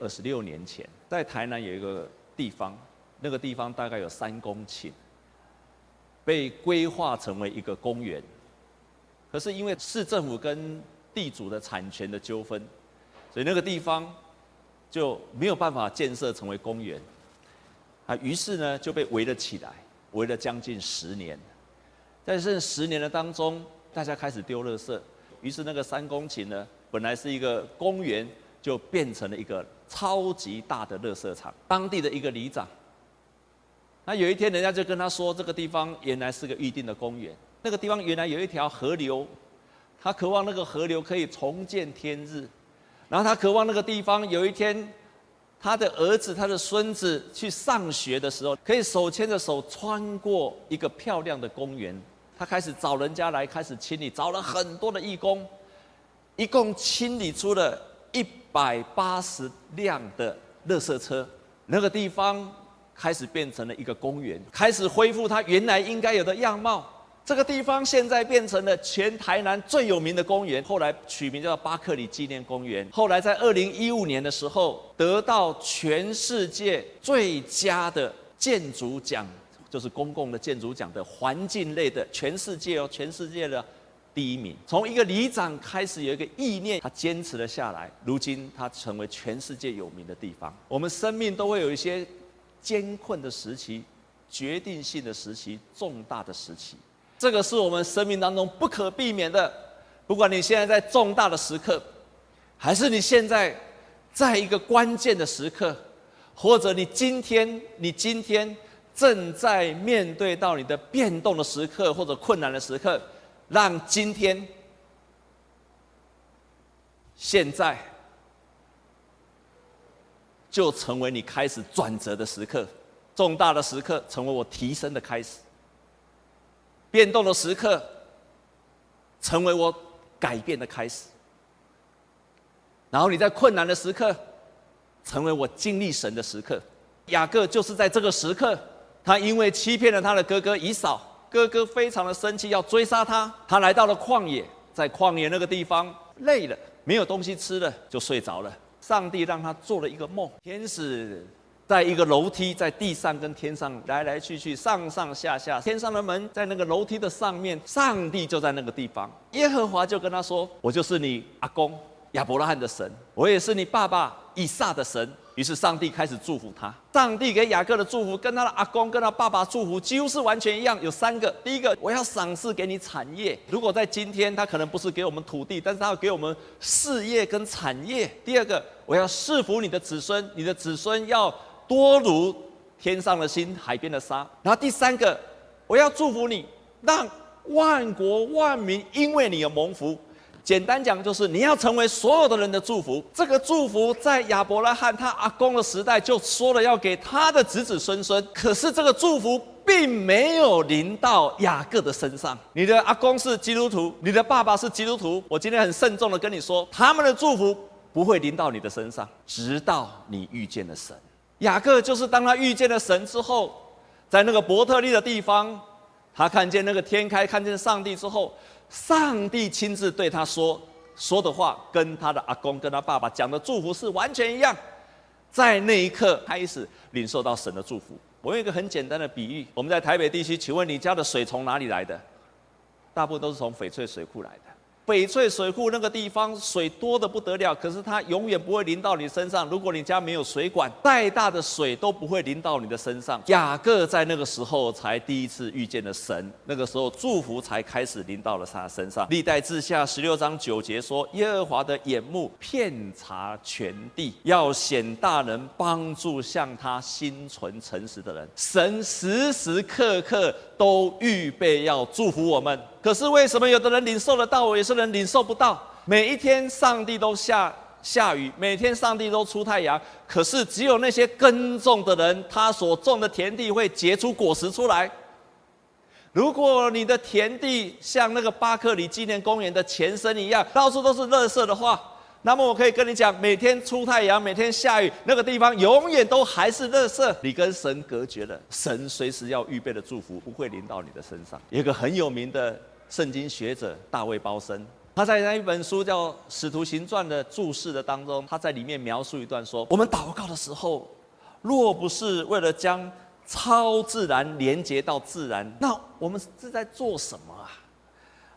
二十六年前，在台南有一个地方，那个地方大概有三公顷，被规划成为一个公园。可是因为市政府跟地主的产权的纠纷，所以那个地方就没有办法建设成为公园。啊，于是呢就被围了起来，围了将近十年。在这十年的当中，大家开始丢垃圾，于是那个三公顷呢，本来是一个公园，就变成了一个超级大的垃圾场。当地的一个里长，那有一天人家就跟他说，这个地方原来是个预定的公园，那个地方原来有一条河流，他渴望那个河流可以重见天日，然后他渴望那个地方有一天。他的儿子、他的孙子去上学的时候，可以手牵着手穿过一个漂亮的公园。他开始找人家来开始清理，找了很多的义工，一共清理出了一百八十辆的垃圾车。那个地方开始变成了一个公园，开始恢复它原来应该有的样貌。这个地方现在变成了全台南最有名的公园，后来取名叫巴克里纪念公园。后来在二零一五年的时候，得到全世界最佳的建筑奖，就是公共的建筑奖的环境类的，全世界哦，全世界的第一名。从一个里长开始有一个意念，他坚持了下来，如今他成为全世界有名的地方。我们生命都会有一些艰困的时期、决定性的时期、重大的时期。这个是我们生命当中不可避免的，不管你现在在重大的时刻，还是你现在在一个关键的时刻，或者你今天你今天正在面对到你的变动的时刻或者困难的时刻，让今天、现在就成为你开始转折的时刻，重大的时刻成为我提升的开始。变动的时刻，成为我改变的开始。然后你在困难的时刻，成为我经历神的时刻。雅各就是在这个时刻，他因为欺骗了他的哥哥以扫，哥哥非常的生气，要追杀他。他来到了旷野，在旷野那个地方累了，没有东西吃了，就睡着了。上帝让他做了一个梦，天使。在一个楼梯，在地上跟天上来来去去，上上下下。天上的门在那个楼梯的上面，上帝就在那个地方。耶和华就跟他说：“我就是你阿公亚伯拉罕的神，我也是你爸爸以撒的神。”于是上帝开始祝福他。上帝给雅各的祝福跟他的阿公、跟他爸爸祝福几乎是完全一样，有三个。第一个，我要赏赐给你产业。如果在今天，他可能不是给我们土地，但是他要给我们事业跟产业。第二个，我要赐福你的子孙，你的子孙要。多如天上的星，海边的沙。然后第三个，我要祝福你，让万国万民因为你有蒙福。简单讲，就是你要成为所有的人的祝福。这个祝福在亚伯拉罕他阿公的时代就说了，要给他的子子孙孙。可是这个祝福并没有临到雅各的身上。你的阿公是基督徒，你的爸爸是基督徒。我今天很慎重的跟你说，他们的祝福不会临到你的身上，直到你遇见了神。雅各就是当他遇见了神之后，在那个伯特利的地方，他看见那个天开，看见上帝之后，上帝亲自对他说说的话，跟他的阿公、跟他爸爸讲的祝福是完全一样。在那一刻开始领受到神的祝福。我用一个很简单的比喻：我们在台北地区，请问你家的水从哪里来的？大部分都是从翡翠水库来的。翡翠水库那个地方水多得不得了，可是它永远不会淋到你身上。如果你家没有水管，再大的水都不会淋到你的身上。雅各在那个时候才第一次遇见了神，那个时候祝福才开始淋到了他身上。历代志下十六章九节说：“耶和华的眼目遍察全地，要显大能帮助向他心存诚实的人。”神时时刻刻都预备要祝福我们。可是为什么有的人领受得到，我有些人领受不到？每一天上帝都下下雨，每天上帝都出太阳，可是只有那些耕种的人，他所种的田地会结出果实出来。如果你的田地像那个巴克里纪念公园的前身一样，到处都是垃圾的话，那么我可以跟你讲，每天出太阳，每天下雨，那个地方永远都还是垃圾。你跟神隔绝了，神随时要预备的祝福不会临到你的身上。有一个很有名的圣经学者大卫鲍森，他在那一本书叫《使徒行传》的注释的当中，他在里面描述一段说：我们祷告的时候，若不是为了将超自然连接到自然，那我们是在做什么啊？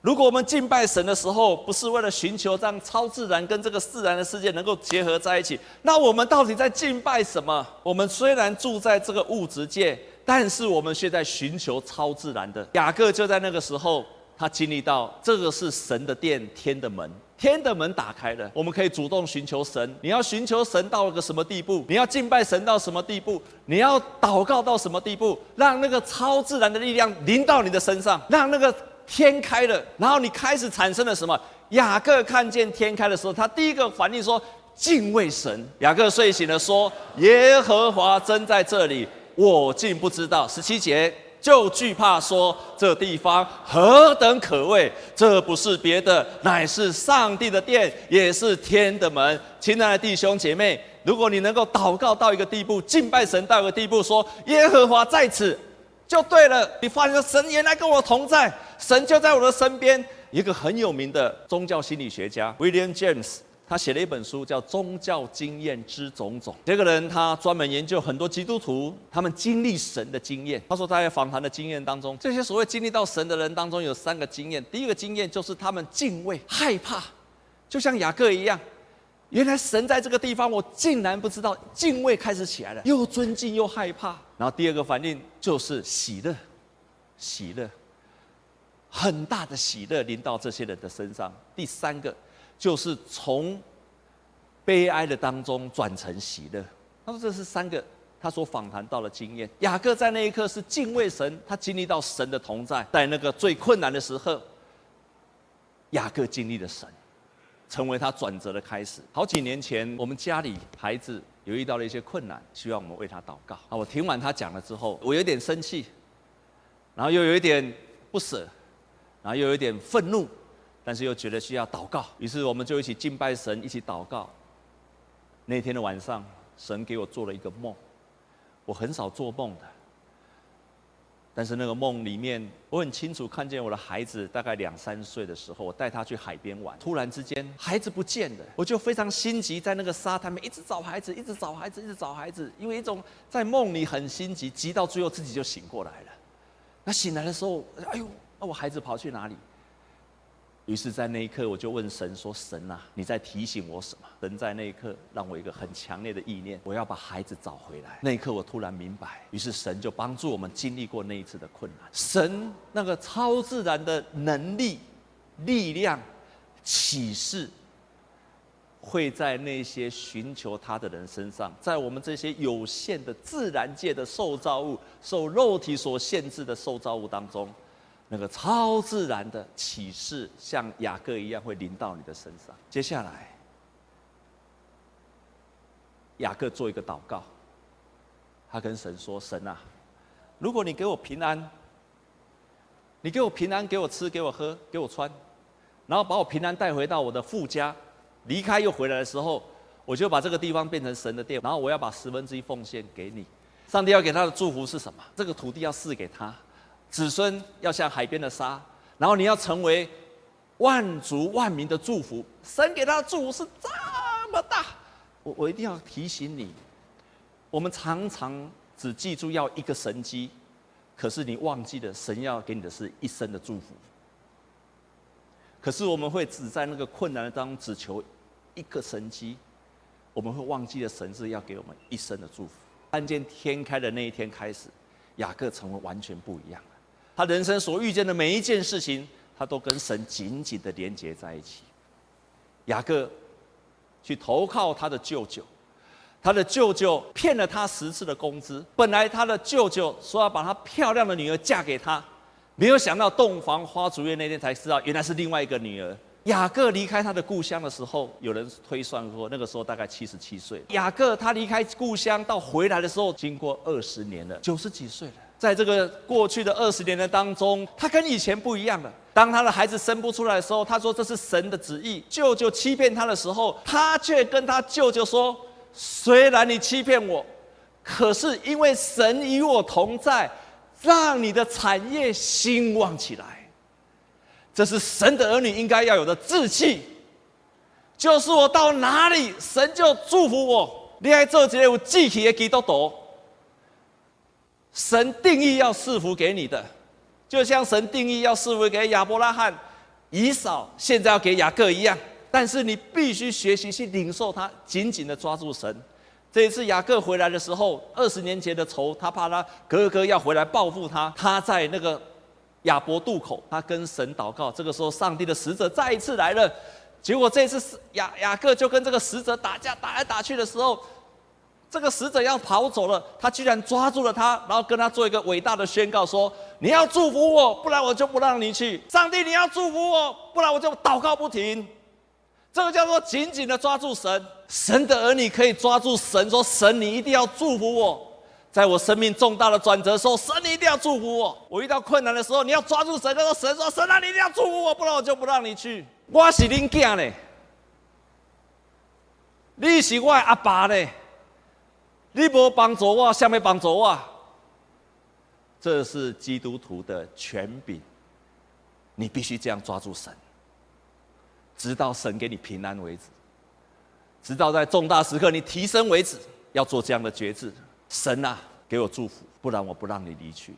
如果我们敬拜神的时候，不是为了寻求让超自然跟这个自然的世界能够结合在一起，那我们到底在敬拜什么？我们虽然住在这个物质界，但是我们却在寻求超自然的。雅各就在那个时候。他经历到这个是神的殿，天的门，天的门打开了，我们可以主动寻求神。你要寻求神到了个什么地步？你要敬拜神到什么地步？你要祷告到什么地步？让那个超自然的力量临到你的身上，让那个天开了，然后你开始产生了什么？雅各看见天开的时候，他第一个反应说敬畏神。雅各睡醒了说：耶和华真在这里，我竟不知道。十七节。就惧怕说，这地方何等可畏！这不是别的，乃是上帝的殿，也是天的门。亲爱的弟兄姐妹，如果你能够祷告到一个地步，敬拜神到一个地步，说耶和华在此，就对了。你发现神原来跟我同在，神就在我的身边。一个很有名的宗教心理学家 William James。他写了一本书，叫《宗教经验之种种》。这个人他专门研究很多基督徒他们经历神的经验。他说他在访谈的经验当中，这些所谓经历到神的人当中有三个经验。第一个经验就是他们敬畏、害怕，就像雅各一样。原来神在这个地方，我竟然不知道，敬畏开始起来了，又尊敬又害怕。然后第二个反应就是喜乐，喜乐，很大的喜乐临到这些人的身上。第三个。就是从悲哀的当中转成喜乐。他说这是三个他所访谈到的经验。雅各在那一刻是敬畏神，他经历到神的同在，在那个最困难的时候，雅各经历了神，成为他转折的开始。好几年前，我们家里孩子有遇到了一些困难，希望我们为他祷告。啊，我听完他讲了之后，我有点生气，然后又有一点不舍，然后又有一点愤怒。但是又觉得需要祷告，于是我们就一起敬拜神，一起祷告。那天的晚上，神给我做了一个梦，我很少做梦的。但是那个梦里面，我很清楚看见我的孩子大概两三岁的时候，我带他去海边玩，突然之间孩子不见了，我就非常心急，在那个沙滩边一直找孩子，一直找孩子，一直找孩子，因为一种在梦里很心急，急到最后自己就醒过来了。那醒来的时候，哎呦，那我孩子跑去哪里？于是，在那一刻，我就问神说：“神啊，你在提醒我什么？”神在那一刻让我一个很强烈的意念，我要把孩子找回来。那一刻，我突然明白，于是神就帮助我们经历过那一次的困难。神那个超自然的能力、力量、启示，会在那些寻求他的人身上，在我们这些有限的自然界的受造物、受肉体所限制的受造物当中。那个超自然的启示，像雅各一样会临到你的身上。接下来，雅各做一个祷告，他跟神说：“神啊，如果你给我平安，你给我平安，给我吃，给我喝，给我穿，然后把我平安带回到我的父家，离开又回来的时候，我就把这个地方变成神的殿，然后我要把十分之一奉献给你。上帝要给他的祝福是什么？这个土地要赐给他。”子孙要像海边的沙，然后你要成为万族万民的祝福。神给他的祝福是这么大，我我一定要提醒你，我们常常只记住要一个神迹，可是你忘记了神要给你的是一生的祝福。可是我们会只在那个困难的当中只求一个神迹，我们会忘记了神是要给我们一生的祝福。看见天开的那一天开始，雅各成为完全不一样。他人生所遇见的每一件事情，他都跟神紧紧的连接在一起。雅各去投靠他的舅舅，他的舅舅骗了他十次的工资。本来他的舅舅说要把他漂亮的女儿嫁给他，没有想到洞房花烛夜那天才知道，原来是另外一个女儿。雅各离开他的故乡的时候，有人推算说那个时候大概七十七岁。雅各他离开故乡到回来的时候，经过二十年了，九十几岁了。在这个过去的二十年的当中，他跟以前不一样了。当他的孩子生不出来的时候，他说这是神的旨意。舅舅欺骗他的时候，他却跟他舅舅说：“虽然你欺骗我，可是因为神与我同在，让你的产业兴旺起来。”这是神的儿女应该要有的志气。就是我到哪里，神就祝福我。你爱做这个有志气的基督徒，神定义要赐福给你的，就像神定义要赐福给亚伯拉罕、以扫，现在要给雅各一样。但是你必须学习去领受他，紧紧的抓住神。这一次雅各回来的时候，二十年前的仇，他怕他哥哥要回来报复他，他在那个亚伯渡口，他跟神祷告。这个时候，上帝的使者再一次来了。结果这次雅雅各就跟这个使者打架，打来打去的时候，这个使者要跑走了，他居然抓住了他，然后跟他做一个伟大的宣告说：“你要祝福我，不然我就不让你去。上帝，你要祝福我，不然我就祷告不停。”这个叫做紧紧的抓住神。神的儿女可以抓住神，说：“神，你一定要祝福我，在我生命重大的转折的时候，神你一定要祝福我。我遇到困难的时候，你要抓住神，他说：神说，神啊，你一定要祝福我，不然我就不让你去。”我是恁囝呢，你是我的阿爸呢，你不帮助我，谁要帮助我？这是基督徒的权柄，你必须这样抓住神，直到神给你平安为止，直到在重大时刻你提升为止，要做这样的决志。神啊，给我祝福，不然我不让你离去。